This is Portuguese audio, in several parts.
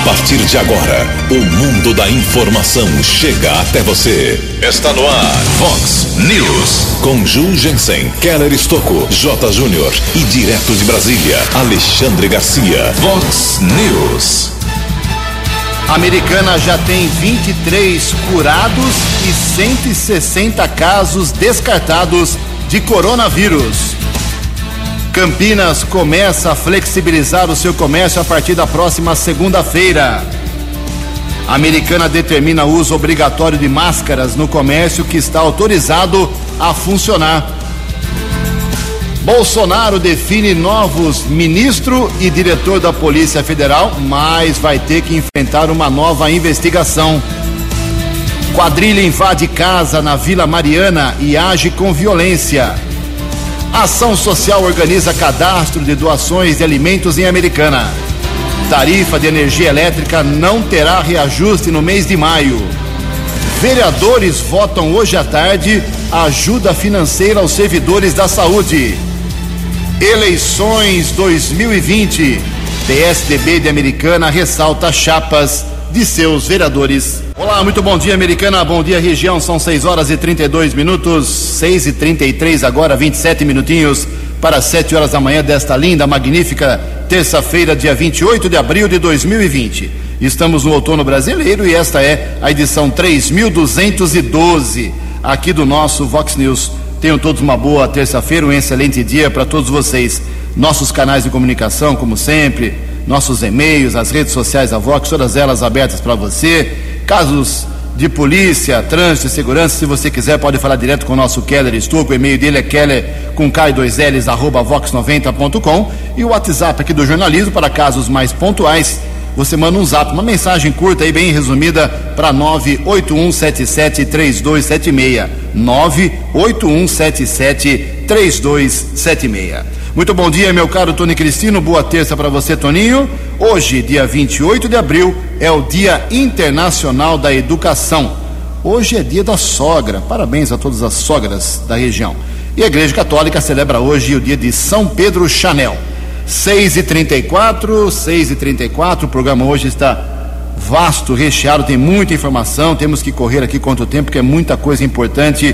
A partir de agora, o mundo da informação chega até você. Está no ar, Fox News. Com Ju Jensen, Keller Estocco, J. Júnior e direto de Brasília, Alexandre Garcia. Fox News. A americana já tem 23 curados e 160 casos descartados de coronavírus. Campinas começa a flexibilizar o seu comércio a partir da próxima segunda-feira. A americana determina o uso obrigatório de máscaras no comércio que está autorizado a funcionar. Bolsonaro define novos ministro e diretor da Polícia Federal, mas vai ter que enfrentar uma nova investigação. Quadrilha invade casa na Vila Mariana e age com violência. Ação Social organiza cadastro de doações de alimentos em Americana. Tarifa de energia elétrica não terá reajuste no mês de maio. Vereadores votam hoje à tarde ajuda financeira aos servidores da saúde. Eleições 2020. PSDB de Americana ressalta chapas de seus vereadores. Olá, muito bom dia, Americana. Bom dia, região. São 6 horas e 32 minutos. 6 e 33 agora, 27 minutinhos para 7 horas da manhã desta linda, magnífica terça-feira, dia 28 de abril de 2020. Estamos no outono brasileiro e esta é a edição 3212 aqui do nosso Vox News. Tenham todos uma boa terça-feira, um excelente dia para todos vocês. Nossos canais de comunicação, como sempre, nossos e-mails, as redes sociais da Vox, todas elas abertas para você. Casos de polícia, trânsito segurança, se você quiser, pode falar direto com o nosso Keller Stuco. O e-mail dele é keller com K2Ls, arroba vox90.com. E o WhatsApp aqui do jornalismo para casos mais pontuais. Você manda um zap, uma mensagem curta e bem resumida para 981773276. 981773276. Muito bom dia, meu caro Tony Cristino. Boa terça para você, Toninho. Hoje, dia 28 de abril, é o Dia Internacional da Educação. Hoje é dia da sogra. Parabéns a todas as sogras da região. E a Igreja Católica celebra hoje o dia de São Pedro Chanel. 6 e 34 6 e 34 o programa hoje está vasto, recheado, tem muita informação. Temos que correr aqui quanto tempo, porque é muita coisa importante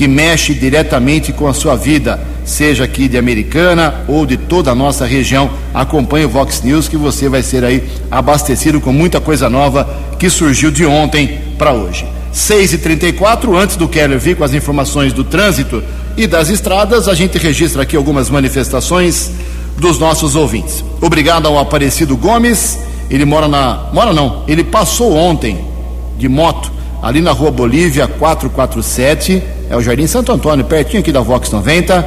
que mexe diretamente com a sua vida, seja aqui de Americana ou de toda a nossa região. Acompanhe o Vox News que você vai ser aí abastecido com muita coisa nova que surgiu de ontem para hoje. 6 e 34 antes do Keller vir com as informações do trânsito e das estradas, a gente registra aqui algumas manifestações dos nossos ouvintes. Obrigado ao Aparecido Gomes, ele mora na. Mora não, ele passou ontem de moto ali na rua Bolívia 447, é o Jardim Santo Antônio, pertinho aqui da Vox 90.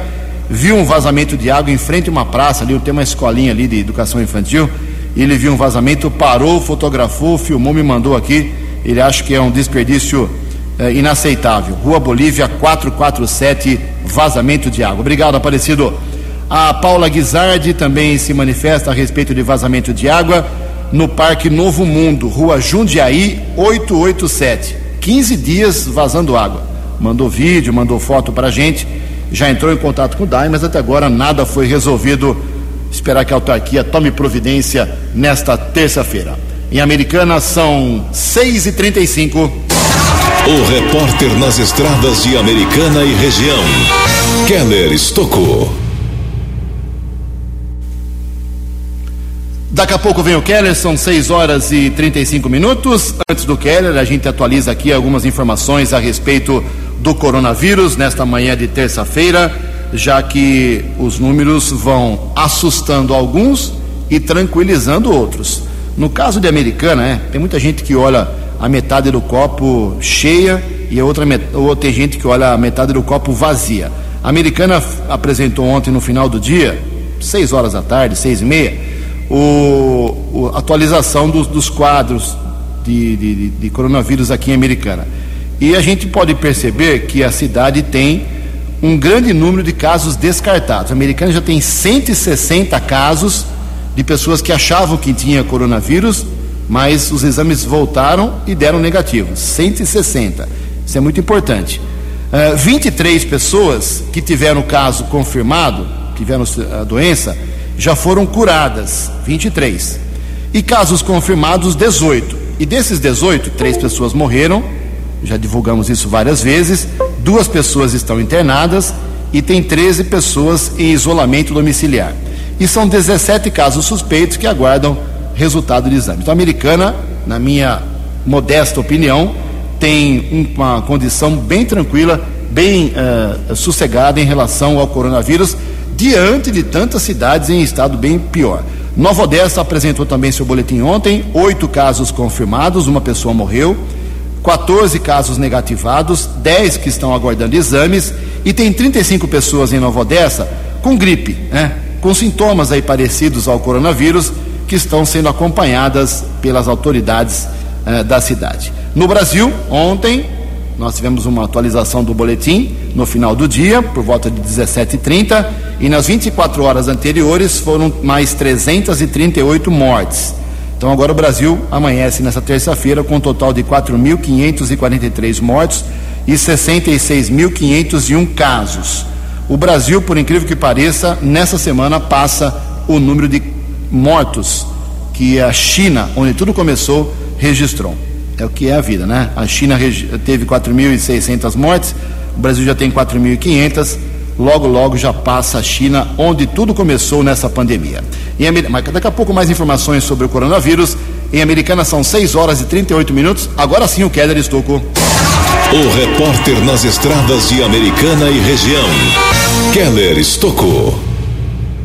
Viu um vazamento de água em frente a uma praça ali, tem uma escolinha ali de educação infantil. Ele viu um vazamento, parou, fotografou, filmou, me mandou aqui. Ele acha que é um desperdício é, inaceitável. Rua Bolívia 447, vazamento de água. Obrigado, Aparecido. A Paula Guizardi também se manifesta a respeito de vazamento de água no Parque Novo Mundo, Rua Jundiaí 887. 15 dias vazando água. Mandou vídeo, mandou foto para a gente. Já entrou em contato com o DAI, mas até agora nada foi resolvido. Esperar que a autarquia tome providência nesta terça-feira. Em Americana são 6h35. O repórter nas estradas de Americana e região, Keller Estocou. Daqui a pouco vem o Keller, são 6 horas e 35 minutos. Antes do Keller, a gente atualiza aqui algumas informações a respeito do coronavírus nesta manhã de terça-feira, já que os números vão assustando alguns e tranquilizando outros. No caso de Americana, é, tem muita gente que olha a metade do copo cheia e a outra, ou tem gente que olha a metade do copo vazia. A Americana apresentou ontem no final do dia, 6 horas da tarde, seis e meia, o, o atualização dos, dos quadros de, de, de, coronavírus aqui em Americana. E a gente pode perceber que a cidade tem um grande número de casos descartados. A Americana já tem 160 casos de pessoas que achavam que tinha coronavírus, mas os exames voltaram e deram negativo. 160. Isso é muito importante. Uh, 23 pessoas que tiveram o caso confirmado, tiveram a doença, já foram curadas, 23. E casos confirmados, 18. E desses 18, três pessoas morreram, já divulgamos isso várias vezes, duas pessoas estão internadas e tem 13 pessoas em isolamento domiciliar. E são 17 casos suspeitos que aguardam resultado de exame. Então, a americana, na minha modesta opinião, tem uma condição bem tranquila, bem uh, sossegada em relação ao coronavírus, diante de tantas cidades em estado bem pior. Nova Odessa apresentou também seu boletim ontem, oito casos confirmados, uma pessoa morreu, 14 casos negativados, 10 que estão aguardando exames e tem 35 pessoas em Nova Odessa com gripe, né? com sintomas aí parecidos ao coronavírus que estão sendo acompanhadas pelas autoridades eh, da cidade. No Brasil, ontem, nós tivemos uma atualização do boletim no final do dia, por volta de 17h30, e nas 24 horas anteriores foram mais 338 mortes. Então agora o Brasil amanhece nessa terça-feira com um total de 4.543 mortos e 66.501 casos. O Brasil, por incrível que pareça, nessa semana passa o número de mortos que a China, onde tudo começou, registrou. É o que é a vida, né? A China teve 4.600 mortes, o Brasil já tem 4.500 logo logo já passa a China, onde tudo começou nessa pandemia. Em, mas daqui a pouco mais informações sobre o coronavírus. Em Americana são 6 horas e 38 minutos. Agora sim o Keller Estocou. O repórter nas estradas de Americana e região, Keller Estocou.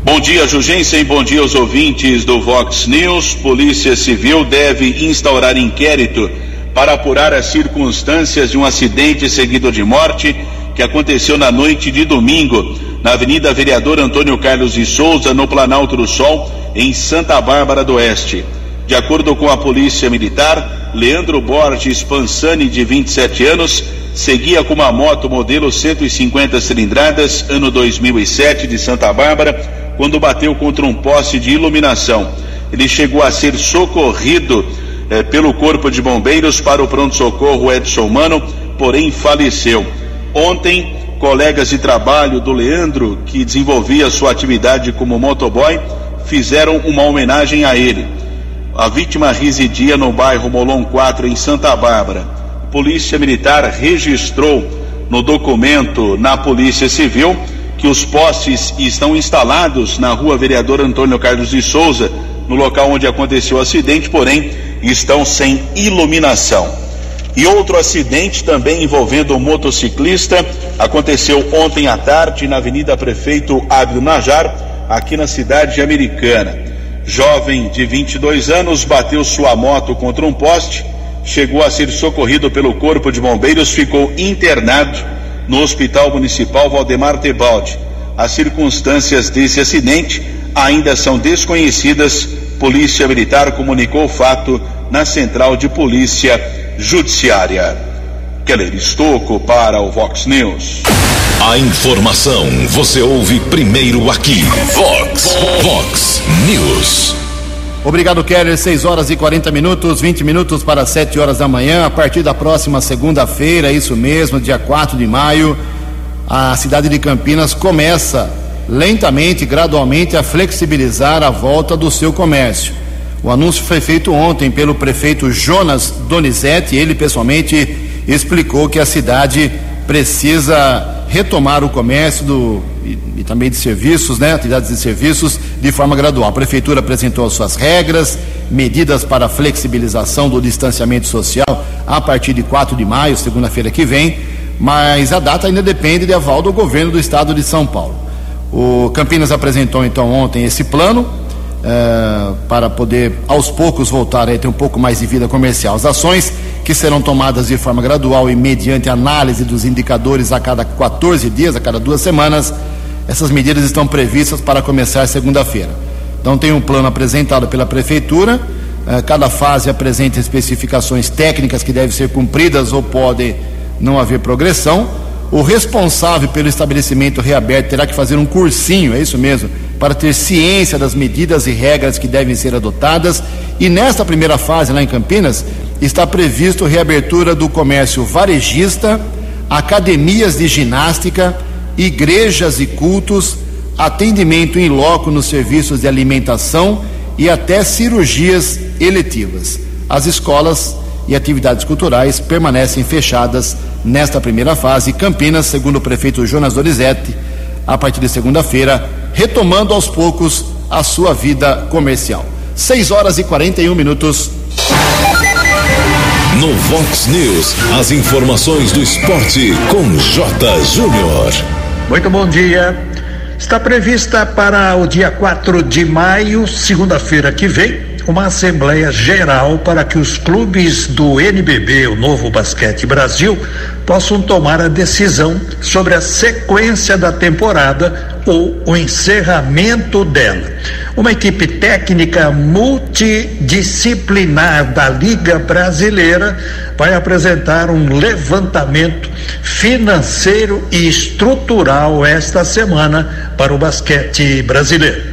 Bom dia, Jugensen. Bom dia aos ouvintes do Vox News. Polícia Civil deve instaurar inquérito para apurar as circunstâncias de um acidente seguido de morte que aconteceu na noite de domingo na Avenida Vereador Antônio Carlos de Souza, no Planalto do Sol, em Santa Bárbara do Oeste. De acordo com a Polícia Militar, Leandro Borges Pansani, de 27 anos, seguia com uma moto modelo 150 cilindradas, ano 2007, de Santa Bárbara, quando bateu contra um poste de iluminação. Ele chegou a ser socorrido eh, pelo Corpo de Bombeiros para o pronto-socorro Edson Mano, porém faleceu. Ontem, colegas de trabalho do Leandro, que desenvolvia sua atividade como motoboy, fizeram uma homenagem a ele. A vítima residia no bairro Molon 4, em Santa Bárbara. Polícia Militar registrou no documento na Polícia Civil que os postes estão instalados na rua Vereador Antônio Carlos de Souza, no local onde aconteceu o acidente, porém estão sem iluminação. E outro acidente também envolvendo um motociclista aconteceu ontem à tarde na Avenida Prefeito Ábio Najar, aqui na cidade americana. Jovem de 22 anos bateu sua moto contra um poste, chegou a ser socorrido pelo Corpo de Bombeiros, ficou internado no Hospital Municipal Valdemar Tebaldi. As circunstâncias desse acidente ainda são desconhecidas. Polícia Militar comunicou o fato na Central de Polícia Judiciária. Keller Estocco para o Vox News. A informação você ouve primeiro aqui. Vox, Vox News. Obrigado, Keller. 6 horas e 40 minutos, 20 minutos para 7 horas da manhã. A partir da próxima segunda-feira, isso mesmo, dia 4 de maio, a cidade de Campinas começa lentamente, gradualmente, a flexibilizar a volta do seu comércio. O anúncio foi feito ontem pelo prefeito Jonas Donizete. Ele pessoalmente explicou que a cidade precisa retomar o comércio do, e, e, também de serviços, né, atividades de serviços, de forma gradual. A prefeitura apresentou as suas regras, medidas para flexibilização do distanciamento social a partir de 4 de maio, segunda-feira que vem, mas a data ainda depende de aval do governo do estado de São Paulo. O Campinas apresentou então ontem esse plano uh, para poder aos poucos voltar a ter um pouco mais de vida comercial. As ações que serão tomadas de forma gradual e mediante análise dos indicadores a cada 14 dias, a cada duas semanas, essas medidas estão previstas para começar segunda-feira. Então tem um plano apresentado pela prefeitura, uh, cada fase apresenta especificações técnicas que devem ser cumpridas ou podem não haver progressão. O responsável pelo estabelecimento reaberto terá que fazer um cursinho, é isso mesmo, para ter ciência das medidas e regras que devem ser adotadas. E nesta primeira fase, lá em Campinas, está previsto reabertura do comércio varejista, academias de ginástica, igrejas e cultos, atendimento em loco nos serviços de alimentação e até cirurgias eletivas. As escolas e atividades culturais permanecem fechadas nesta primeira fase. Campinas, segundo o prefeito Jonas Dorizete, a partir de segunda-feira, retomando aos poucos a sua vida comercial. 6 horas e 41 minutos. No Vox News, as informações do esporte com J. Júnior. Muito bom dia. Está prevista para o dia 4 de maio, segunda-feira que vem, uma Assembleia Geral para que os clubes do NBB, o Novo Basquete Brasil, possam tomar a decisão sobre a sequência da temporada ou o encerramento dela. Uma equipe técnica multidisciplinar da Liga Brasileira vai apresentar um levantamento financeiro e estrutural esta semana para o basquete brasileiro.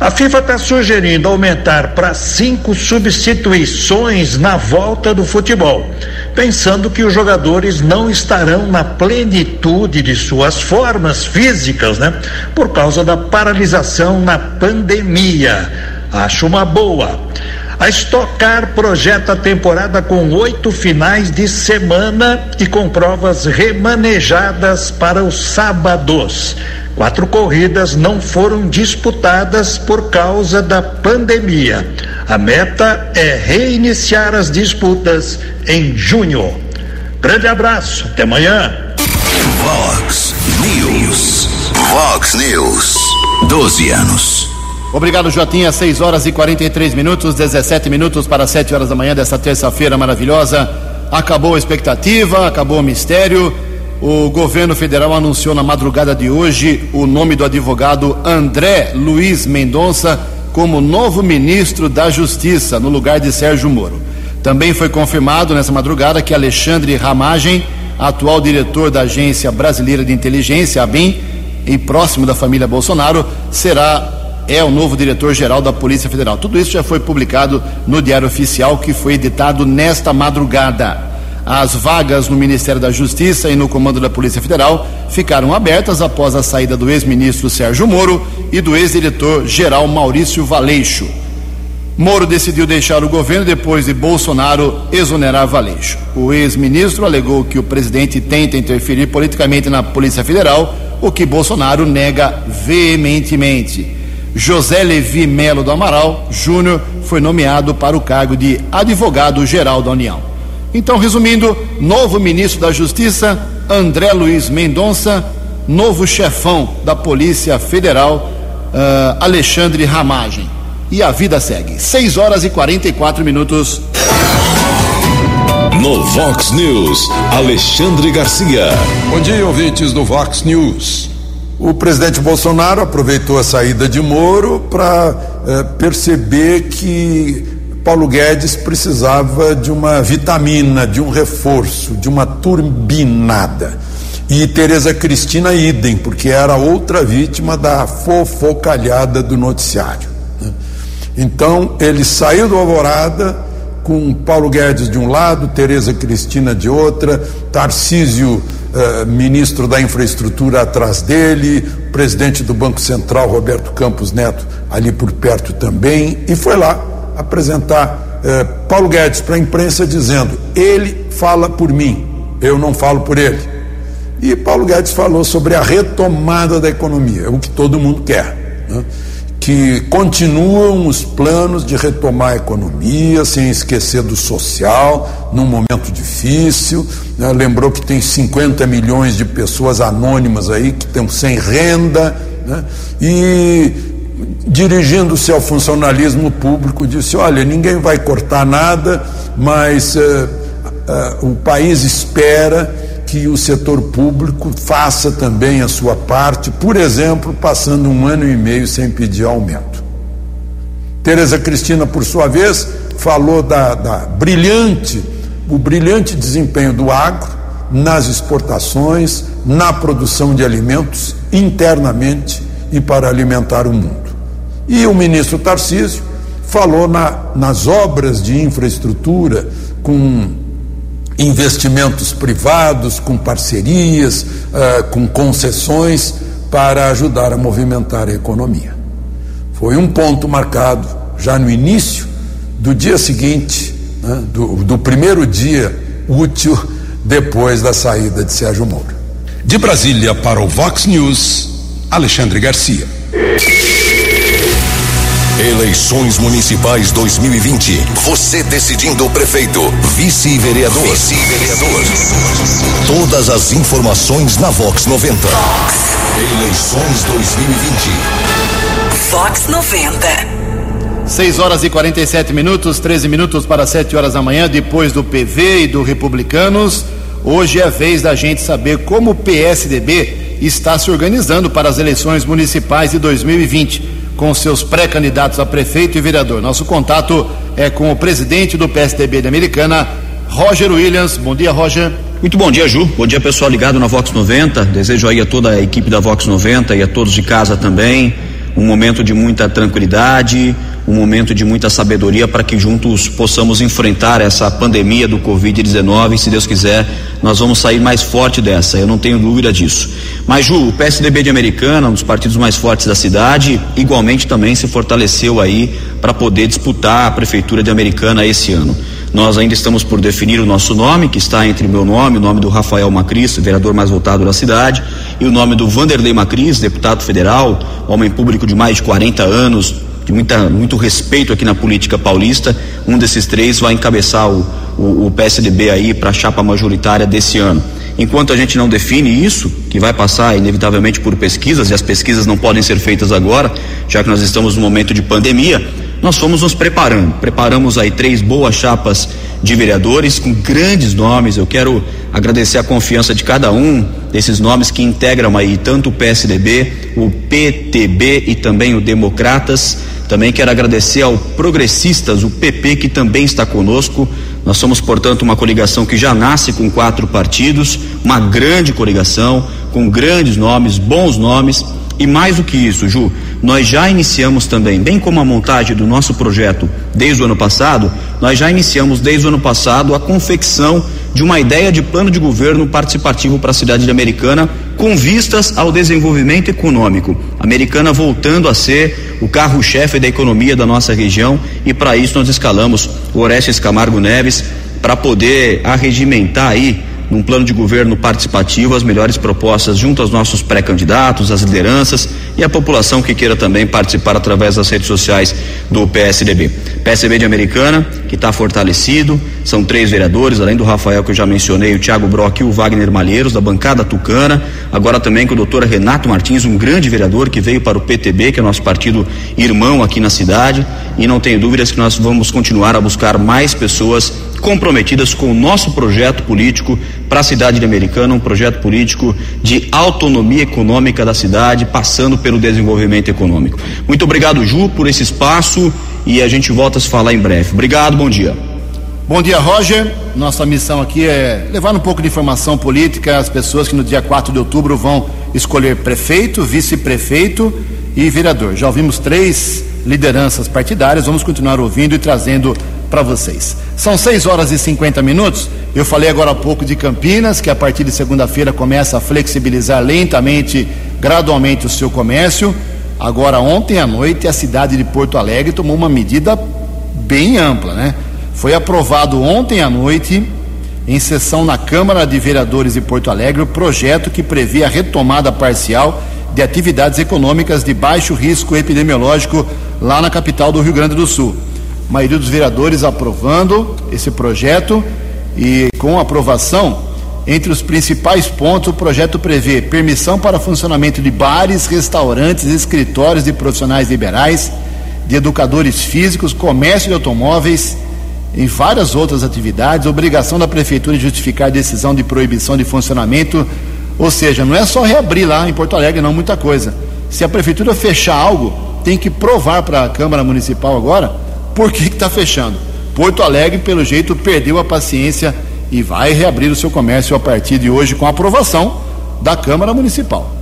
A FIFA está sugerindo aumentar para cinco substituições na volta do futebol, pensando que os jogadores não estarão na plenitude de suas formas físicas, né? Por causa da paralisação na pandemia. Acho uma boa. A Estocar projeta a temporada com oito finais de semana e com provas remanejadas para os sábados. Quatro corridas não foram disputadas por causa da pandemia. A meta é reiniciar as disputas em junho. Grande abraço, até amanhã. Vox News. Vox News. 12 anos. Obrigado, Jotinha. 6 horas e 43 minutos, 17 minutos para 7 horas da manhã desta terça-feira maravilhosa. Acabou a expectativa, acabou o mistério. O governo federal anunciou na madrugada de hoje o nome do advogado André Luiz Mendonça como novo ministro da Justiça, no lugar de Sérgio Moro. Também foi confirmado nessa madrugada que Alexandre Ramagem, atual diretor da Agência Brasileira de Inteligência, ABIN, e próximo da família Bolsonaro, será é o novo diretor-geral da Polícia Federal. Tudo isso já foi publicado no Diário Oficial, que foi editado nesta madrugada. As vagas no Ministério da Justiça e no comando da Polícia Federal ficaram abertas após a saída do ex-ministro Sérgio Moro e do ex-diretor-geral Maurício Valeixo. Moro decidiu deixar o governo depois de Bolsonaro exonerar Valeixo. O ex-ministro alegou que o presidente tenta interferir politicamente na Polícia Federal, o que Bolsonaro nega veementemente. José Levi Melo do Amaral Júnior foi nomeado para o cargo de advogado-geral da União. Então, resumindo, novo ministro da Justiça, André Luiz Mendonça, novo chefão da Polícia Federal, uh, Alexandre Ramagem. E a vida segue. 6 horas e 44 minutos. No Vox News, Alexandre Garcia. Bom dia, ouvintes do Vox News. O presidente Bolsonaro aproveitou a saída de Moro para eh, perceber que Paulo Guedes precisava de uma vitamina, de um reforço, de uma turbinada. E Tereza Cristina idem, porque era outra vítima da fofocalhada do noticiário. Né? Então ele saiu do Alvorada com Paulo Guedes de um lado, Tereza Cristina de outra, Tarcísio, eh, ministro da Infraestrutura atrás dele, presidente do Banco Central Roberto Campos Neto ali por perto também, e foi lá apresentar eh, Paulo Guedes para a imprensa dizendo: ele fala por mim, eu não falo por ele. E Paulo Guedes falou sobre a retomada da economia, o que todo mundo quer. Né? Que continuam os planos de retomar a economia, sem esquecer do social, num momento difícil. Né? Lembrou que tem 50 milhões de pessoas anônimas aí que estão sem renda. Né? E dirigindo-se ao funcionalismo público, disse: Olha, ninguém vai cortar nada, mas uh, uh, o país espera que o setor público faça também a sua parte, por exemplo, passando um ano e meio sem pedir aumento. Tereza Cristina, por sua vez, falou da, da brilhante, o brilhante desempenho do agro nas exportações, na produção de alimentos internamente e para alimentar o mundo. E o ministro Tarcísio falou na, nas obras de infraestrutura com investimentos privados, com parcerias, uh, com concessões para ajudar a movimentar a economia. Foi um ponto marcado já no início do dia seguinte, né, do, do primeiro dia útil depois da saída de Sérgio Moro. De Brasília para o Vox News, Alexandre Garcia. Eleições Municipais 2020. Você decidindo o prefeito, vice-vereador. Vice-vereador. Todas as informações na Vox 90. Vox. Eleições 2020. Vox 90. 6 horas e 47 minutos, 13 minutos para 7 horas da manhã, depois do PV e do Republicanos. Hoje é a vez da gente saber como o PSDB está se organizando para as eleições municipais de 2020 com seus pré-candidatos a prefeito e vereador. Nosso contato é com o presidente do PSDB de Americana, Roger Williams. Bom dia, Roger. Muito bom dia, Ju. Bom dia, pessoal ligado na Vox 90. Desejo aí a toda a equipe da Vox 90 e a todos de casa também um momento de muita tranquilidade, um momento de muita sabedoria para que juntos possamos enfrentar essa pandemia do Covid-19 e, se Deus quiser, nós vamos sair mais forte dessa, eu não tenho dúvida disso. Mas, Ju, o PSDB de Americana, um dos partidos mais fortes da cidade, igualmente também se fortaleceu aí para poder disputar a Prefeitura de Americana esse ano. Nós ainda estamos por definir o nosso nome, que está entre o meu nome, o nome do Rafael Macris, vereador mais votado da cidade, e o nome do Vanderlei Macris, deputado federal, homem público de mais de 40 anos, de muita, muito respeito aqui na política paulista. Um desses três vai encabeçar o, o, o PSDB aí para a chapa majoritária desse ano. Enquanto a gente não define isso, que vai passar inevitavelmente por pesquisas, e as pesquisas não podem ser feitas agora, já que nós estamos num momento de pandemia, nós fomos nos preparando. Preparamos aí três boas chapas de vereadores com grandes nomes. Eu quero agradecer a confiança de cada um desses nomes que integram aí tanto o PSDB, o PTB e também o Democratas. Também quero agradecer ao Progressistas, o PP, que também está conosco. Nós somos, portanto, uma coligação que já nasce com quatro partidos, uma grande coligação, com grandes nomes, bons nomes. E mais do que isso, Ju, nós já iniciamos também, bem como a montagem do nosso projeto desde o ano passado, nós já iniciamos desde o ano passado a confecção de uma ideia de plano de governo participativo para a cidade de Americana com vistas ao desenvolvimento econômico. Americana voltando a ser o carro-chefe da economia da nossa região e para isso nós escalamos o Orestes Camargo Neves para poder arregimentar aí num plano de governo participativo as melhores propostas junto aos nossos pré-candidatos, às lideranças e à população que queira também participar através das redes sociais do PSDB. PSDB de Americana, que está fortalecido, são três vereadores, além do Rafael que eu já mencionei, o Tiago Brock e o Wagner Malheiros, da bancada tucana, agora também com o doutor Renato Martins, um grande vereador que veio para o PTB, que é nosso partido irmão aqui na cidade, e não tenho dúvidas que nós vamos continuar a buscar mais pessoas comprometidas com o nosso projeto político para a cidade de Americana, um projeto político de autonomia econômica da cidade, passando pelo desenvolvimento econômico. Muito obrigado, Ju, por esse espaço e a gente volta a se falar em breve. Obrigado, bom dia. Bom dia, Roger. Nossa missão aqui é levar um pouco de informação política às pessoas que no dia 4 de outubro vão escolher prefeito, vice-prefeito e vereador. Já ouvimos três lideranças partidárias, vamos continuar ouvindo e trazendo para vocês. São 6 horas e 50 minutos. Eu falei agora há pouco de Campinas, que a partir de segunda-feira começa a flexibilizar lentamente, gradualmente o seu comércio. Agora, ontem à noite, a cidade de Porto Alegre tomou uma medida bem ampla, né? Foi aprovado ontem à noite, em sessão na Câmara de Vereadores de Porto Alegre, o projeto que prevê a retomada parcial de atividades econômicas de baixo risco epidemiológico lá na capital do Rio Grande do Sul maioria dos vereadores aprovando esse projeto e com aprovação, entre os principais pontos, o projeto prevê permissão para funcionamento de bares, restaurantes, escritórios de profissionais liberais, de educadores físicos, comércio de automóveis, em várias outras atividades, obrigação da prefeitura de justificar decisão de proibição de funcionamento, ou seja, não é só reabrir lá em Porto Alegre, não, muita coisa. Se a prefeitura fechar algo, tem que provar para a Câmara Municipal agora por que está fechando? Porto Alegre, pelo jeito, perdeu a paciência e vai reabrir o seu comércio a partir de hoje com a aprovação da Câmara Municipal.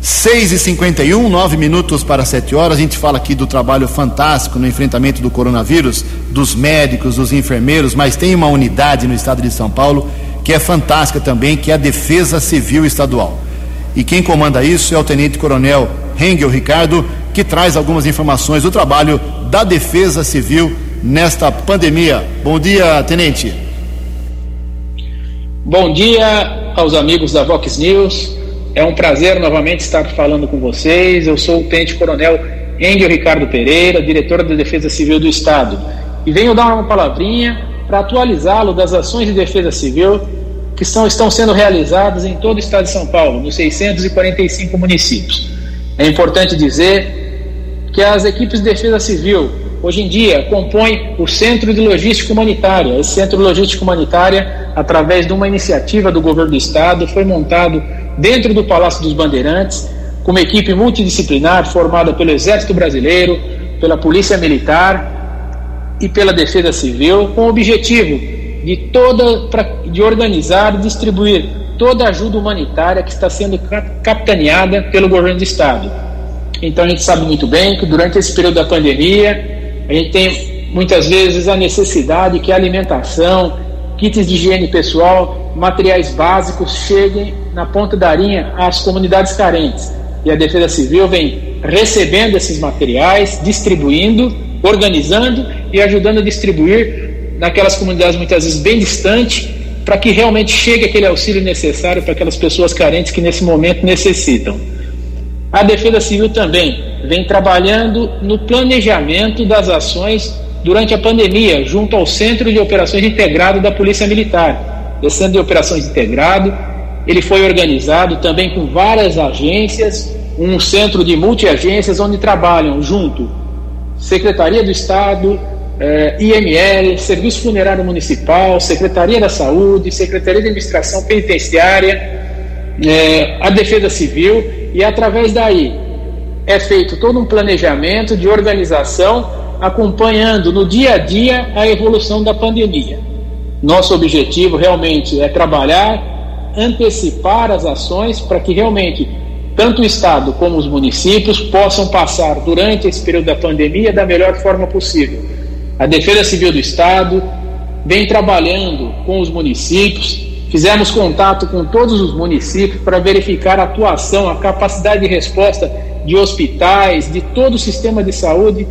6 e 51 nove minutos para 7 horas. A gente fala aqui do trabalho fantástico no enfrentamento do coronavírus, dos médicos, dos enfermeiros, mas tem uma unidade no estado de São Paulo que é fantástica também, que é a Defesa Civil Estadual. E quem comanda isso é o Tenente Coronel Hengel Ricardo, que traz algumas informações do trabalho da Defesa Civil nesta pandemia. Bom dia, tenente. Bom dia aos amigos da Vox News. É um prazer novamente estar falando com vocês. Eu sou o Tenente Coronel Engel Ricardo Pereira, diretor da Defesa Civil do Estado. E venho dar uma palavrinha para atualizá-lo das ações de defesa civil que são, estão sendo realizadas em todo o estado de São Paulo, nos 645 municípios. É importante dizer que as equipes de defesa civil, hoje em dia, compõem o Centro de Logística Humanitária. Esse Centro de Logística Humanitária, através de uma iniciativa do governo do estado, foi montado dentro do Palácio dos Bandeirantes, com uma equipe multidisciplinar formada pelo Exército Brasileiro, pela Polícia Militar e pela Defesa Civil, com o objetivo de toda de organizar e distribuir toda a ajuda humanitária que está sendo capitaneada pelo governo do estado. Então a gente sabe muito bem que durante esse período da pandemia a gente tem muitas vezes a necessidade que a alimentação, kits de higiene pessoal, materiais básicos cheguem na ponta da linha às comunidades carentes. E a Defesa Civil vem recebendo esses materiais, distribuindo, organizando e ajudando a distribuir naquelas comunidades muitas vezes bem distantes para que realmente chegue aquele auxílio necessário para aquelas pessoas carentes que nesse momento necessitam. A Defesa Civil também vem trabalhando no planejamento das ações durante a pandemia, junto ao Centro de Operações Integrado da Polícia Militar. Esse Centro de Operações Integrado, ele foi organizado também com várias agências, um centro de multiagências onde trabalham junto Secretaria do Estado, eh, IML, Serviço Funerário Municipal, Secretaria da Saúde, Secretaria de Administração Penitenciária, eh, a Defesa Civil, e através daí é feito todo um planejamento de organização acompanhando no dia a dia a evolução da pandemia. Nosso objetivo realmente é trabalhar, antecipar as ações para que realmente tanto o Estado como os municípios possam passar durante esse período da pandemia da melhor forma possível a Defesa Civil do Estado vem trabalhando com os municípios, fizemos contato com todos os municípios para verificar a atuação, a capacidade de resposta de hospitais, de todo o sistema de saúde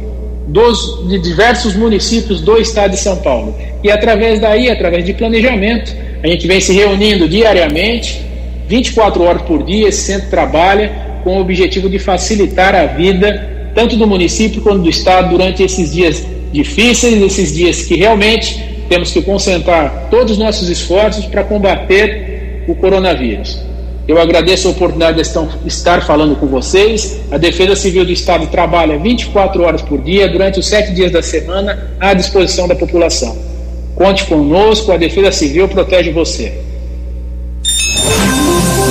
dos, de diversos municípios do estado de São Paulo. E através daí, através de planejamento, a gente vem se reunindo diariamente, 24 horas por dia, esse centro trabalha com o objetivo de facilitar a vida tanto do município quanto do estado durante esses dias difíceis, nesses dias que realmente temos que concentrar todos os nossos esforços para combater o coronavírus. Eu agradeço a oportunidade de estar falando com vocês. A Defesa Civil do Estado trabalha 24 horas por dia, durante os sete dias da semana, à disposição da população. Conte conosco, a Defesa Civil protege você.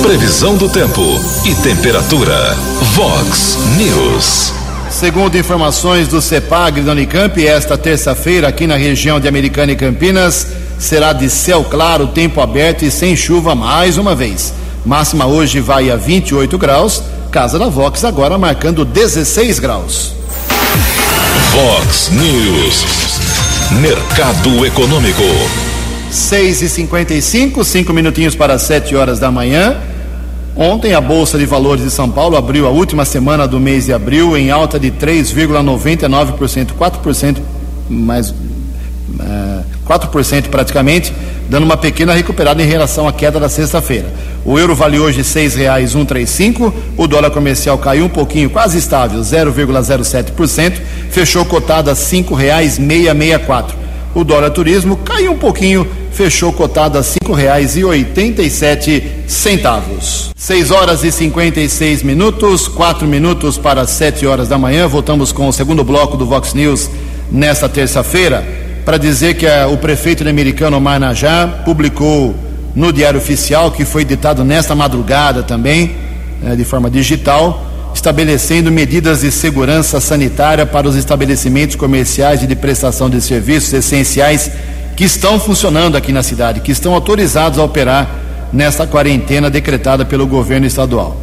Previsão do tempo e temperatura. Vox News. Segundo informações do CEPAG da Unicamp, esta terça-feira aqui na região de Americana e Campinas será de céu claro, tempo aberto e sem chuva mais uma vez. Máxima hoje vai a 28 graus. Casa da Vox agora marcando 16 graus. Vox News. Mercado Econômico. 6 e 55 cinco minutinhos para 7 horas da manhã. Ontem a Bolsa de Valores de São Paulo abriu a última semana do mês de abril em alta de 3,99%, 4% mais uh, é, 4% praticamente, dando uma pequena recuperada em relação à queda da sexta-feira. O euro vale hoje R$ 6,135, o dólar comercial caiu um pouquinho, quase estável, 0,07%, fechou cotado a R$ 5,664. O dólar turismo caiu um pouquinho, fechou cotado a cinco reais oitenta sete centavos. Seis horas e cinquenta e seis minutos, quatro minutos para sete horas da manhã. Voltamos com o segundo bloco do Vox News nesta terça-feira para dizer que a, eh, o prefeito americano Omar Najá publicou no Diário Oficial, que foi editado nesta madrugada também, eh, de forma digital, estabelecendo medidas de segurança sanitária para os estabelecimentos comerciais e de prestação de serviços essenciais que estão funcionando aqui na cidade, que estão autorizados a operar nesta quarentena decretada pelo governo estadual.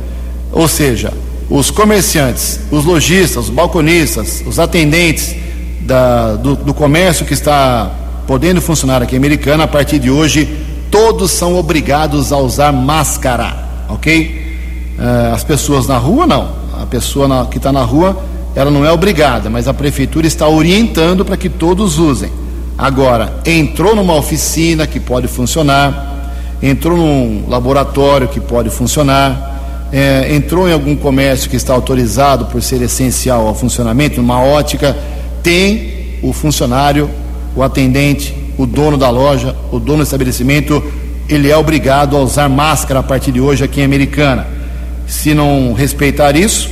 Ou seja, os comerciantes, os lojistas, os balconistas, os atendentes da, do, do comércio que está podendo funcionar aqui em Americana, a partir de hoje, todos são obrigados a usar máscara, ok? Uh, as pessoas na rua, não. A pessoa na, que está na rua ela não é obrigada, mas a prefeitura está orientando para que todos usem. Agora, entrou numa oficina que pode funcionar, entrou num laboratório que pode funcionar, é, entrou em algum comércio que está autorizado por ser essencial ao funcionamento, numa ótica, tem o funcionário, o atendente, o dono da loja, o dono do estabelecimento, ele é obrigado a usar máscara a partir de hoje aqui em Americana. Se não respeitar isso,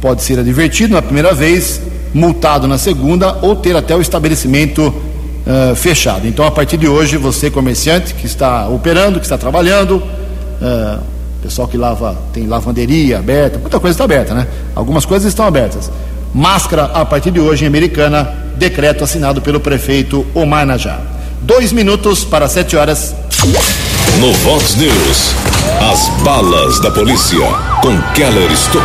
pode ser advertido na primeira vez, multado na segunda ou ter até o estabelecimento uh, fechado. Então, a partir de hoje, você, comerciante que está operando, que está trabalhando, uh, pessoal que lava, tem lavanderia aberta, muita coisa está aberta, né? Algumas coisas estão abertas. Máscara a partir de hoje em Americana, decreto assinado pelo prefeito Omar Najá. Dois minutos para sete horas. No Vox News, as balas da polícia com Keller Estocou.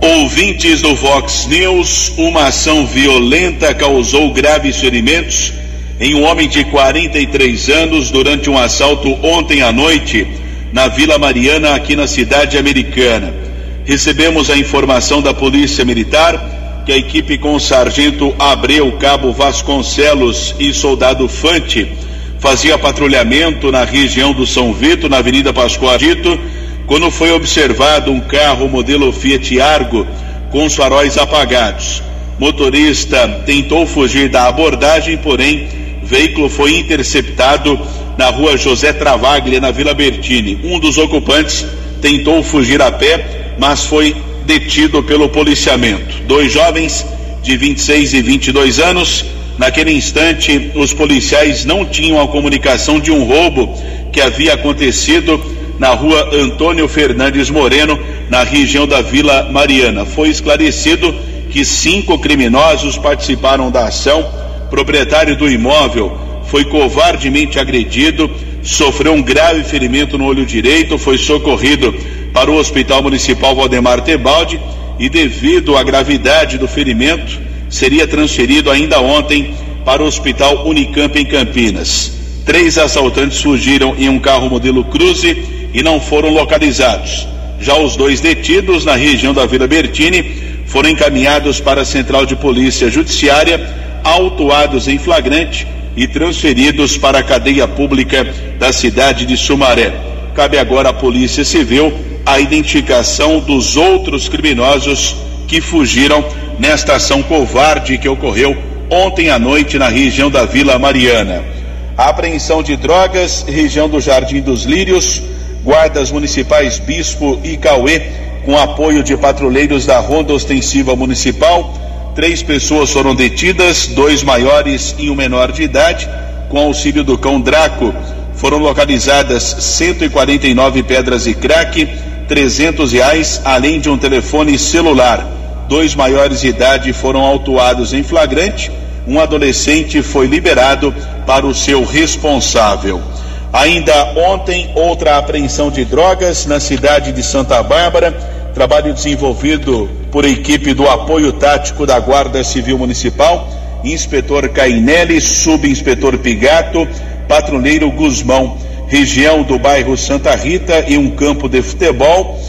Ouvintes do Vox News, uma ação violenta causou graves ferimentos em um homem de 43 anos durante um assalto ontem à noite na Vila Mariana, aqui na cidade americana. Recebemos a informação da Polícia Militar que a equipe com o sargento Abreu, cabo Vasconcelos e soldado Fante fazia patrulhamento na região do São Vito, na Avenida Pascoal Dito quando foi observado um carro modelo Fiat Argo com os faróis apagados. Motorista tentou fugir da abordagem, porém, veículo foi interceptado na rua José Travaglia, na Vila Bertini. Um dos ocupantes tentou fugir a pé, mas foi detido pelo policiamento. Dois jovens de 26 e 22 anos. Naquele instante, os policiais não tinham a comunicação de um roubo que havia acontecido na rua Antônio Fernandes Moreno, na região da Vila Mariana. Foi esclarecido que cinco criminosos participaram da ação. Proprietário do imóvel foi covardemente agredido, sofreu um grave ferimento no olho direito, foi socorrido para o Hospital Municipal Valdemar Tebaldi e, devido à gravidade do ferimento, seria transferido ainda ontem para o Hospital Unicamp em Campinas. Três assaltantes fugiram em um carro modelo Cruze e não foram localizados. Já os dois detidos na região da Vila Bertini foram encaminhados para a Central de Polícia Judiciária, autuados em flagrante e transferidos para a cadeia pública da cidade de Sumaré. Cabe agora à Polícia Civil a identificação dos outros criminosos que fugiram nesta ação covarde que ocorreu ontem à noite na região da Vila Mariana. A apreensão de drogas, região do Jardim dos Lírios, guardas municipais Bispo e Cauê, com apoio de patrulheiros da Ronda Ostensiva Municipal. Três pessoas foram detidas, dois maiores e um menor de idade. Com auxílio do cão Draco, foram localizadas 149 pedras e crack, 300 reais, além de um telefone celular. Dois maiores de idade foram autuados em flagrante. Um adolescente foi liberado para o seu responsável. Ainda ontem, outra apreensão de drogas na cidade de Santa Bárbara. Trabalho desenvolvido por equipe do apoio tático da Guarda Civil Municipal, inspetor Cainelli, subinspetor Pigato, patrulheiro Guzmão, região do bairro Santa Rita e um campo de futebol.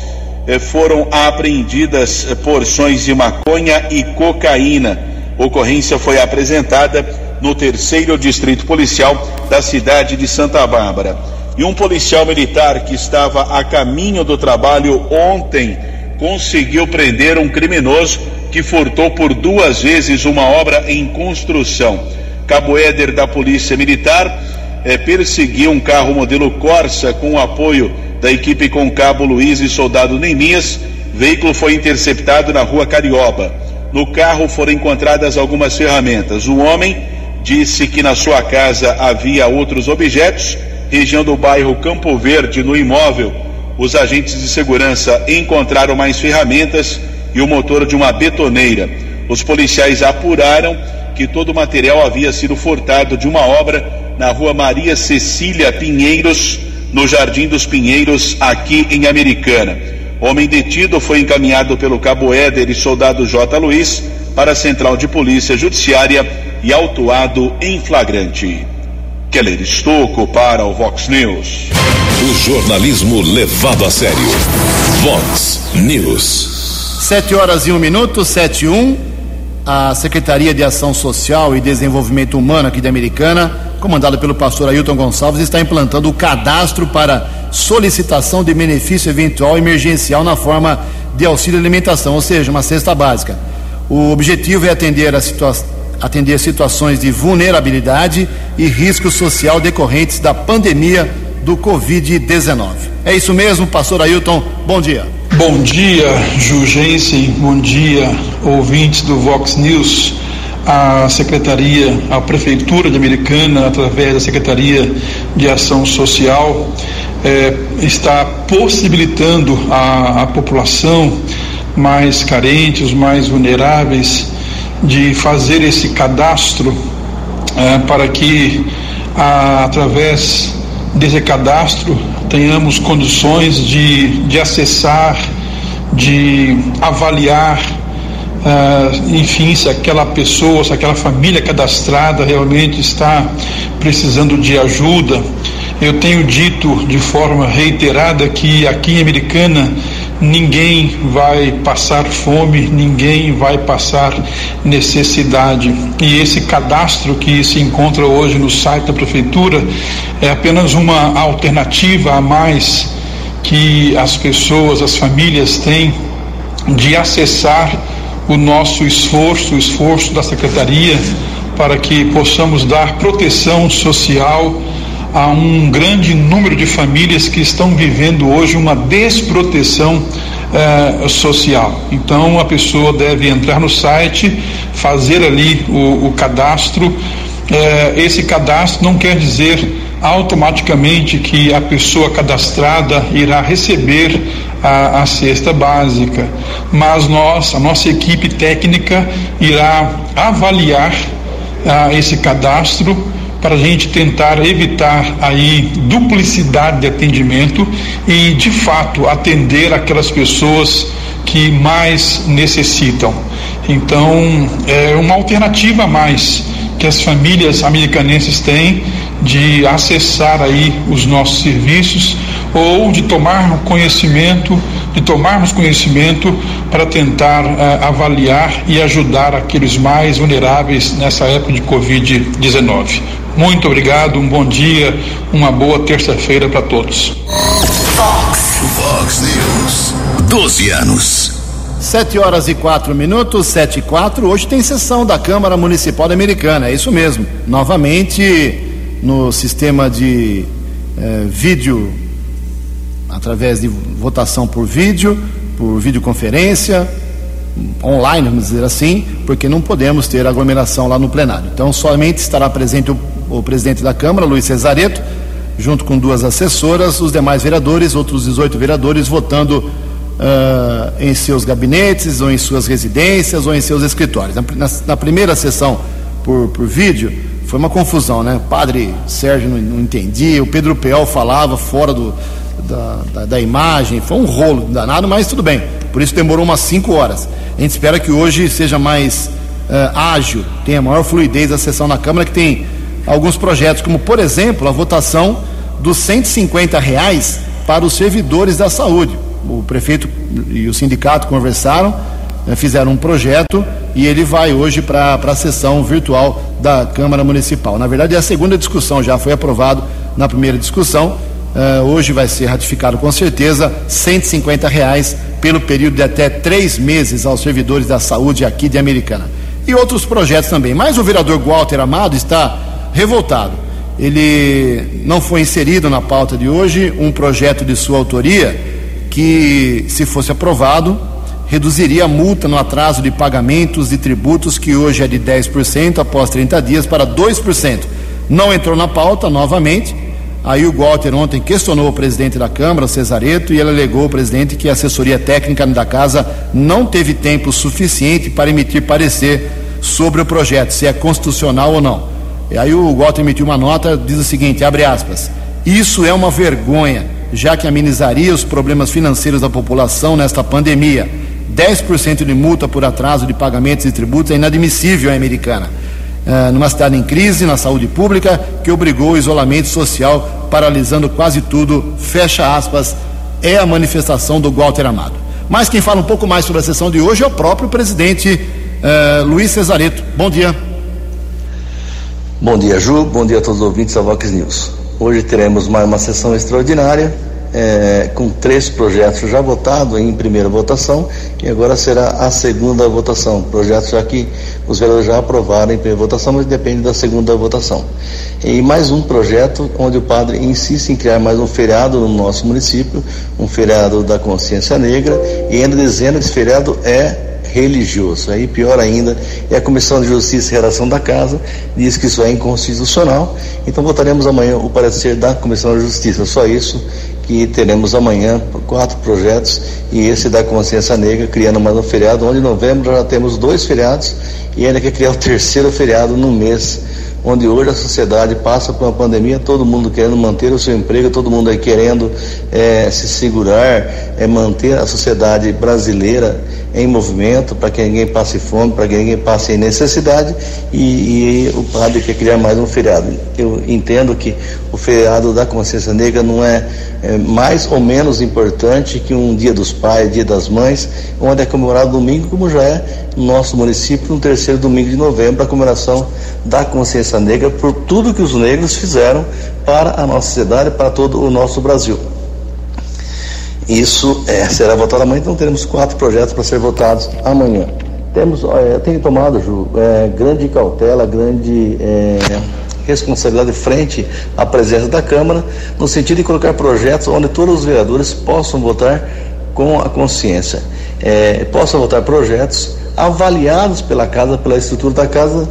Eh, foram apreendidas porções de maconha e cocaína. Ocorrência foi apresentada no terceiro distrito policial da cidade de Santa Bárbara. E um policial militar que estava a caminho do trabalho ontem conseguiu prender um criminoso que furtou por duas vezes uma obra em construção. Cabo Éder da Polícia Militar eh, perseguiu um carro modelo Corsa com o apoio da equipe com cabo Luiz e soldado Neemias. Veículo foi interceptado na rua Carioba. No carro foram encontradas algumas ferramentas. O homem disse que na sua casa havia outros objetos. Região do bairro Campo Verde, no imóvel, os agentes de segurança encontraram mais ferramentas e o motor de uma betoneira. Os policiais apuraram que todo o material havia sido furtado de uma obra na rua Maria Cecília Pinheiros, no Jardim dos Pinheiros, aqui em Americana. Homem detido foi encaminhado pelo cabo Éder e soldado J. Luiz para a Central de Polícia Judiciária e autuado em flagrante. Keller Estocco para o Vox News. O jornalismo levado a sério. Vox News. Sete horas e um minuto, sete e um. A Secretaria de Ação Social e Desenvolvimento Humano aqui de Americana, comandada pelo pastor Ailton Gonçalves, está implantando o cadastro para solicitação de benefício eventual emergencial na forma de auxílio alimentação, ou seja, uma cesta básica. O objetivo é atender a situa atender situações de vulnerabilidade e risco social decorrentes da pandemia do Covid-19. É isso mesmo, pastor Ailton, bom dia. Bom dia, Jugensen, bom dia, ouvintes do Vox News. A Secretaria, a Prefeitura de Americana, através da Secretaria de Ação Social, eh, está possibilitando a, a população mais carente, os mais vulneráveis, de fazer esse cadastro eh, para que, a, através desse cadastro, tenhamos condições de, de acessar, de avaliar, uh, enfim, se aquela pessoa, se aquela família cadastrada realmente está precisando de ajuda. Eu tenho dito de forma reiterada que aqui em Americana ninguém vai passar fome, ninguém vai passar necessidade. E esse cadastro que se encontra hoje no site da prefeitura é apenas uma alternativa a mais que as pessoas, as famílias têm de acessar o nosso esforço, o esforço da secretaria para que possamos dar proteção social a um grande número de famílias que estão vivendo hoje uma desproteção eh, social. Então a pessoa deve entrar no site, fazer ali o, o cadastro. Eh, esse cadastro não quer dizer automaticamente que a pessoa cadastrada irá receber a, a, cesta básica, mas nós, a nossa equipe técnica, irá avaliar ah, esse cadastro para a gente tentar evitar aí duplicidade de atendimento e de fato atender aquelas pessoas que mais necessitam. Então, é uma alternativa a mais que as famílias americanenses têm de acessar aí os nossos serviços ou de tomar conhecimento, de tomarmos conhecimento para tentar uh, avaliar e ajudar aqueles mais vulneráveis nessa época de Covid-19. Muito obrigado, um bom dia, uma boa terça-feira para todos. Fox. Fox News. 12 anos. Sete horas e quatro minutos, sete e quatro. Hoje tem sessão da Câmara Municipal Americana, é isso mesmo. Novamente no sistema de eh, vídeo, através de votação por vídeo, por videoconferência, online, vamos dizer assim, porque não podemos ter aglomeração lá no plenário. Então, somente estará presente o, o presidente da Câmara, Luiz Cesareto, junto com duas assessoras, os demais vereadores, outros 18 vereadores, votando uh, em seus gabinetes, ou em suas residências, ou em seus escritórios. Na, na, na primeira sessão por, por vídeo, foi uma confusão, né? O padre Sérgio não, não entendia, o Pedro Peol falava fora do, da, da, da, imagem, foi um rolo danado, mas tudo bem. Por isso demorou umas 5 horas. A gente espera que hoje seja mais uh, ágil, tenha maior fluidez a sessão na Câmara, que tem alguns projetos, como por exemplo a votação dos 150 reais para os servidores da saúde. O prefeito e o sindicato conversaram, fizeram um projeto e ele vai hoje para a sessão virtual da Câmara Municipal. Na verdade, é a segunda discussão, já foi aprovado na primeira discussão. Uh, hoje vai ser ratificado com certeza 150 reais pelo período de até três meses aos servidores da saúde aqui de Americana. E outros projetos também. Mas o vereador Walter Amado está revoltado. Ele não foi inserido na pauta de hoje um projeto de sua autoria que, se fosse aprovado, reduziria a multa no atraso de pagamentos de tributos, que hoje é de 10% após 30 dias, para 2%. Não entrou na pauta novamente. Aí o Walter ontem questionou o presidente da Câmara, Cesareto, e ele alegou ao presidente que a assessoria técnica da casa não teve tempo suficiente para emitir parecer sobre o projeto, se é constitucional ou não. E aí o Walter emitiu uma nota, diz o seguinte, abre aspas, isso é uma vergonha, já que amenizaria os problemas financeiros da população nesta pandemia 10% de multa por atraso de pagamentos e tributos é inadmissível à americana. Uh, numa cidade em crise, na saúde pública, que obrigou o isolamento social, paralisando quase tudo, fecha aspas, é a manifestação do Walter Amado. Mas quem fala um pouco mais sobre a sessão de hoje é o próprio presidente uh, Luiz Cesareto. Bom dia. Bom dia, Ju. Bom dia a todos os ouvintes da Vox News. Hoje teremos mais uma sessão extraordinária é, com três projetos já votados em primeira votação e agora será a segunda votação. Projetos já que os vereadores já aprovaram em primeira votação, mas depende da segunda votação. E mais um projeto onde o padre insiste em criar mais um feriado no nosso município, um feriado da consciência negra, e ainda dizendo que esse feriado é religioso. Aí pior ainda, é a Comissão de Justiça e Redação da Casa diz que isso é inconstitucional. Então votaremos amanhã o parecer da Comissão de Justiça. Só isso que teremos amanhã quatro projetos e esse da consciência negra criando mais um feriado, onde em novembro já temos dois feriados e ainda quer criar o terceiro feriado no mês onde hoje a sociedade passa por uma pandemia, todo mundo querendo manter o seu emprego, todo mundo aí querendo é, se segurar, é, manter a sociedade brasileira em movimento para que ninguém passe fome, para que ninguém passe necessidade e, e, o padre quer criar mais um feriado. Eu entendo que o feriado da consciência negra não é, é mais ou menos importante que um dia dos pais, dia das mães, onde é comemorado domingo, como já é no nosso município, no terceiro domingo de novembro, a comemoração da consciência negra por tudo que os negros fizeram para a nossa sociedade, para todo o nosso Brasil. Isso é, será votado amanhã, então teremos quatro projetos para ser votados amanhã. Temos, é, tem tomado, Ju, é, grande cautela, grande é, responsabilidade frente à presença da Câmara, no sentido de colocar projetos onde todos os vereadores possam votar com a consciência. É, possam votar projetos avaliados pela casa, pela estrutura da casa,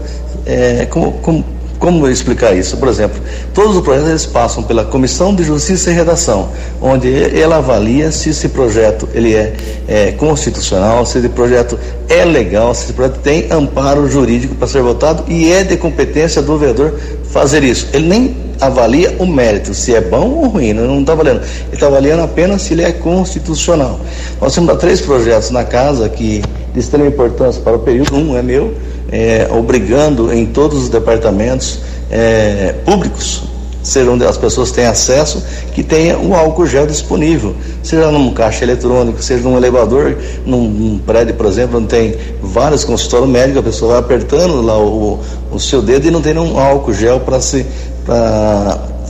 é, como, como explicar isso? Por exemplo, todos os projetos eles passam pela Comissão de Justiça e Redação, onde ela avalia se esse projeto ele é, é constitucional, se esse projeto é legal, se esse projeto tem amparo jurídico para ser votado e é de competência do vereador fazer isso. Ele nem avalia o mérito, se é bom ou ruim, não está avaliando. Ele está avaliando apenas se ele é constitucional. Nós temos três projetos na casa que de extrema importância para o período. Um é meu, é, obrigando em todos os departamentos é, públicos, ser onde as pessoas têm acesso, que tenha um álcool gel disponível, seja num caixa eletrônico, seja num elevador, num, num prédio, por exemplo, onde tem vários consultórios médicos, a pessoa vai apertando lá o, o seu dedo e não tem nenhum álcool gel para se,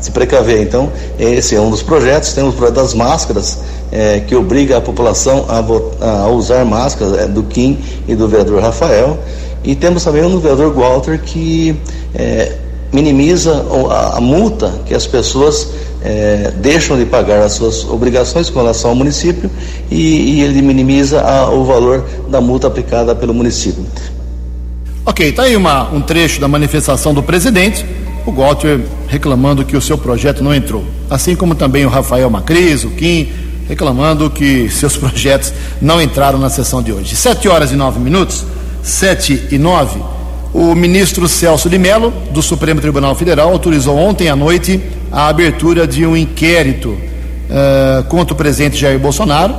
se precaver. Então, esse é um dos projetos. Temos o projeto das máscaras, é, que obriga a população a, a usar máscaras, é, do Kim e do vereador Rafael. E temos também do vereador Walter que é, minimiza a, a, multa que as pessoas é, deixam de pagar as suas obrigações com relação ao município e, e ele minimiza a, o valor da multa aplicada pelo município. Ok, está aí uma, um trecho da manifestação do presidente, o Walter reclamando que o seu projeto não entrou. Assim como também o Rafael Macris, o Kim, reclamando que seus projetos não entraram na sessão de hoje. Sete horas e nove minutos. 7 e 9, o ministro Celso de Mello, do Supremo Tribunal Federal, autorizou ontem à noite a abertura de um inquérito uh, contra o presidente Jair Bolsonaro.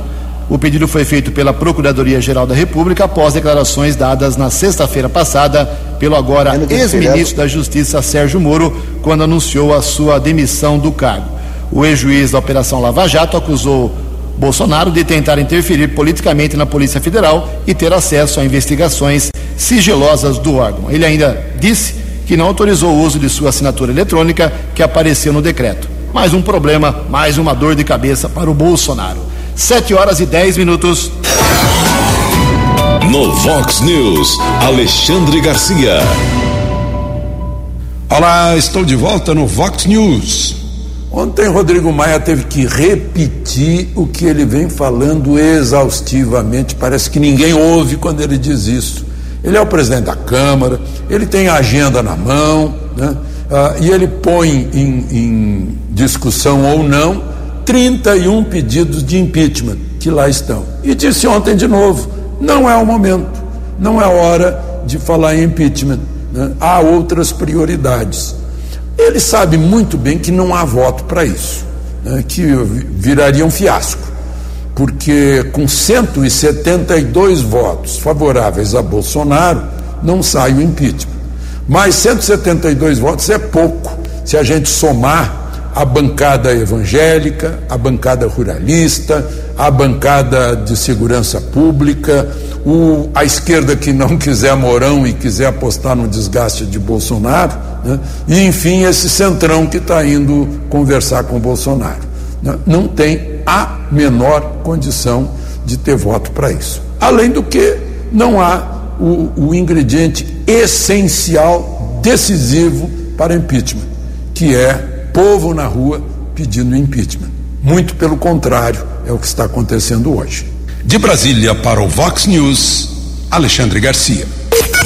O pedido foi feito pela Procuradoria-Geral da República após declarações dadas na sexta-feira passada pelo agora ex-ministro da Justiça Sérgio Moro, quando anunciou a sua demissão do cargo. O ex-juiz da Operação Lava Jato acusou Bolsonaro de tentar interferir politicamente na Polícia Federal e ter acesso a investigações sigilosas do órgão. Ele ainda disse que não autorizou o uso de sua assinatura eletrônica que apareceu no decreto. Mais um problema, mais uma dor de cabeça para o Bolsonaro. Sete horas e dez minutos. No Vox News, Alexandre Garcia. Olá, estou de volta no Vox News. Ontem Rodrigo Maia teve que repetir o que ele vem falando exaustivamente. Parece que ninguém ouve quando ele diz isso. Ele é o presidente da Câmara, ele tem a agenda na mão, né? Ah, e ele põe em, em discussão ou não 31 pedidos de impeachment que lá estão. E disse ontem de novo: não é o momento, não é hora de falar em impeachment. Né? Há outras prioridades. Ele sabe muito bem que não há voto para isso, né, que viraria um fiasco, porque com 172 votos favoráveis a Bolsonaro, não sai o impeachment. Mas 172 votos é pouco, se a gente somar a bancada evangélica, a bancada ruralista, a bancada de segurança pública, o, a esquerda que não quiser Mourão e quiser apostar no desgaste de Bolsonaro, né? e enfim esse centrão que está indo conversar com Bolsonaro. Né? Não tem a menor condição de ter voto para isso. Além do que, não há o, o ingrediente essencial, decisivo para impeachment, que é povo na rua pedindo impeachment. Muito pelo contrário, é o que está acontecendo hoje. De Brasília para o Vox News, Alexandre Garcia.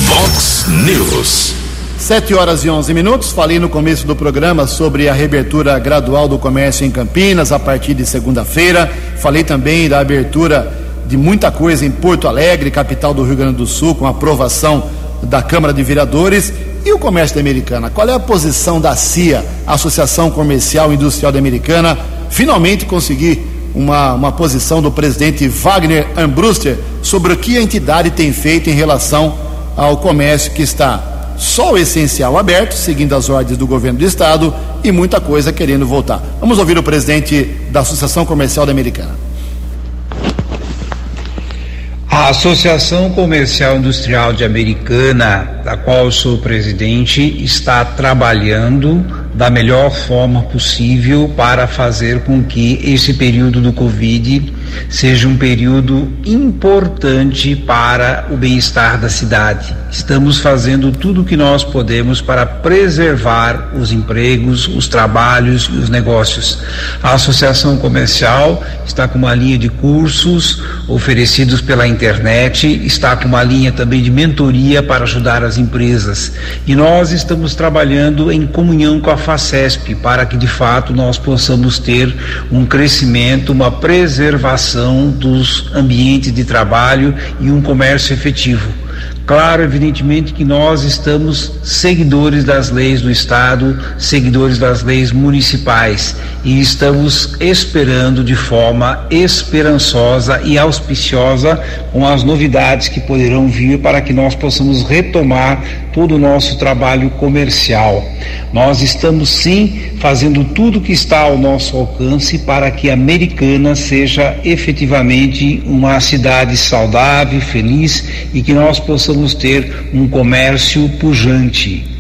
Vox News. 7 horas e 11 minutos. Falei no começo do programa sobre a reabertura gradual do comércio em Campinas a partir de segunda-feira. Falei também da abertura de muita coisa em Porto Alegre, capital do Rio Grande do Sul, com aprovação da Câmara de Vereadores. E o comércio da Americana? Qual é a posição da CIA, Associação Comercial e Industrial da Americana, finalmente conseguir uma, uma posição do presidente Wagner Ambruster sobre o que a entidade tem feito em relação ao comércio que está só o essencial aberto, seguindo as ordens do governo do estado e muita coisa querendo voltar. Vamos ouvir o presidente da Associação Comercial da Americana. A Associação Comercial Industrial de Americana, da qual sou presidente, está trabalhando da melhor forma possível para fazer com que esse período do Covid seja um período importante para o bem-estar da cidade. Estamos fazendo tudo o que nós podemos para preservar os empregos, os trabalhos e os negócios. A Associação Comercial está com uma linha de cursos oferecidos pela internet, está com uma linha também de mentoria para ajudar as empresas. E nós estamos trabalhando em comunhão com a FACESP para que de fato nós possamos ter um crescimento, uma preservação dos ambientes de trabalho e um comércio efetivo. Claro, evidentemente que nós estamos seguidores das leis do Estado, seguidores das leis municipais e estamos esperando de forma esperançosa e auspiciosa com as novidades que poderão vir para que nós possamos retomar todo o nosso trabalho comercial. Nós estamos sim fazendo tudo que está ao nosso alcance para que a Americana seja efetivamente uma cidade saudável, feliz e que nós possamos ter um comércio pujante.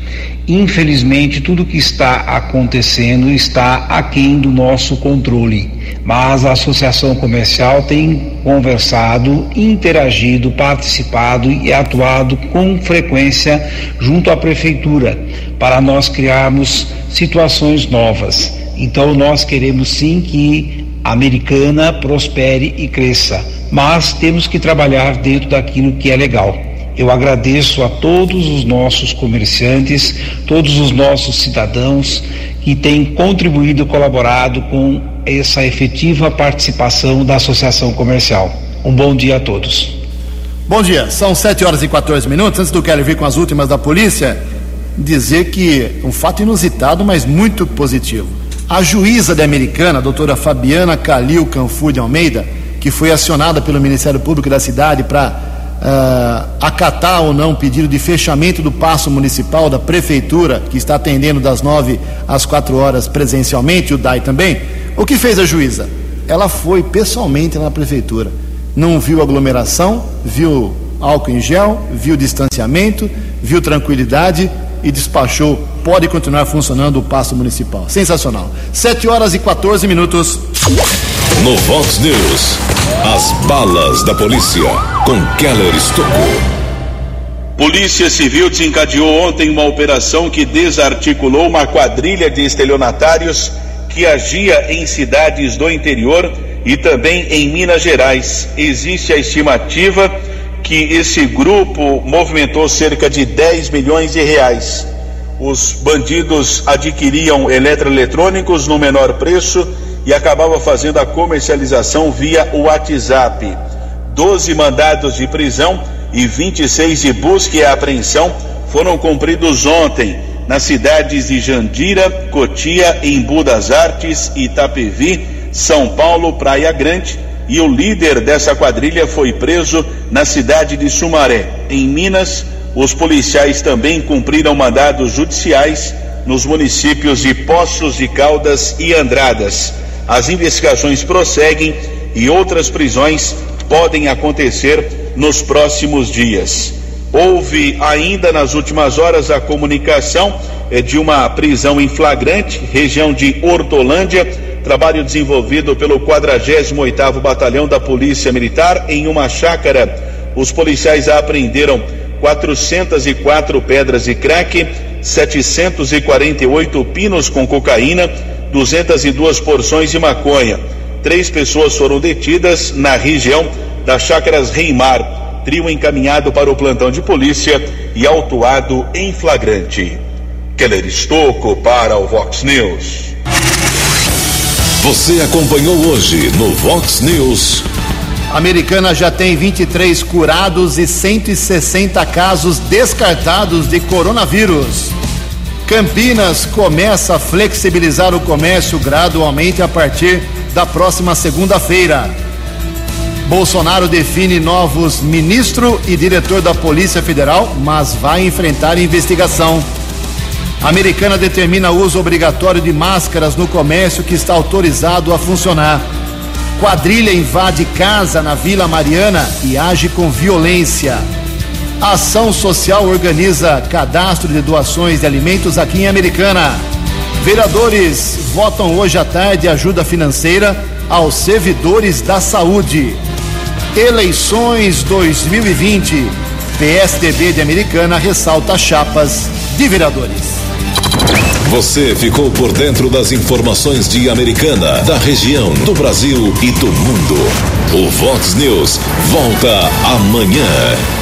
Infelizmente, tudo que está acontecendo está aquém do nosso controle, mas a Associação Comercial tem conversado, interagido, participado e atuado com frequência junto à Prefeitura para nós criarmos situações novas. Então, nós queremos sim que a americana prospere e cresça, mas temos que trabalhar dentro daquilo que é legal. Eu agradeço a todos os nossos comerciantes, todos os nossos cidadãos que têm contribuído e colaborado com essa efetiva participação da Associação Comercial. Um bom dia a todos. Bom dia, são 7 horas e 14 minutos. Antes do Kelly vir com as últimas da polícia, dizer que um fato inusitado, mas muito positivo. A juíza da Americana, a doutora Fabiana Calil Canfu de Almeida, que foi acionada pelo Ministério Público da cidade para uh, acatar ou não o pedido de fechamento do passo municipal da prefeitura, que está atendendo das nove às quatro horas presencialmente, o DAI também, o que fez a juíza? Ela foi pessoalmente na prefeitura, não viu aglomeração, viu álcool em gel, viu distanciamento, viu tranquilidade e despachou. Pode continuar funcionando o passo municipal. Sensacional. 7 horas e 14 minutos. No Vox News, as balas da polícia com Keller Estocou. Polícia Civil desencadeou ontem uma operação que desarticulou uma quadrilha de estelionatários que agia em cidades do interior e também em Minas Gerais. Existe a estimativa que esse grupo movimentou cerca de 10 milhões de reais. Os bandidos adquiriam eletroeletrônicos no menor preço e acabava fazendo a comercialização via WhatsApp. 12 mandados de prisão e 26 de busca e apreensão foram cumpridos ontem nas cidades de Jandira, Cotia, Embu das Artes, Itapevi, São Paulo, Praia Grande e o líder dessa quadrilha foi preso na cidade de Sumaré. Em Minas, os policiais também cumpriram mandados judiciais nos municípios de Poços de Caldas e Andradas. As investigações prosseguem e outras prisões podem acontecer nos próximos dias. Houve ainda nas últimas horas a comunicação eh, de uma prisão em flagrante, região de Hortolândia, trabalho desenvolvido pelo 48º Batalhão da Polícia Militar em uma chácara. Os policiais apreenderam 404 pedras de crack, 748 pinos com cocaína, 202 porções de maconha. Três pessoas foram detidas na região das chácaras Reimar trio encaminhado para o plantão de polícia e autuado em flagrante. Keller Estocco para o Vox News. Você acompanhou hoje no Vox News. A americana já tem 23 curados e 160 casos descartados de coronavírus. Campinas começa a flexibilizar o comércio gradualmente a partir da próxima segunda-feira. Bolsonaro define novos ministro e diretor da Polícia Federal, mas vai enfrentar investigação. A americana determina uso obrigatório de máscaras no comércio que está autorizado a funcionar. Quadrilha invade casa na Vila Mariana e age com violência. Ação Social organiza cadastro de doações de alimentos aqui em Americana. Vereadores votam hoje à tarde ajuda financeira aos servidores da saúde. Eleições 2020. PSDB de Americana ressalta chapas de vereadores. Você ficou por dentro das informações de Americana, da região, do Brasil e do mundo. O Vox News volta amanhã.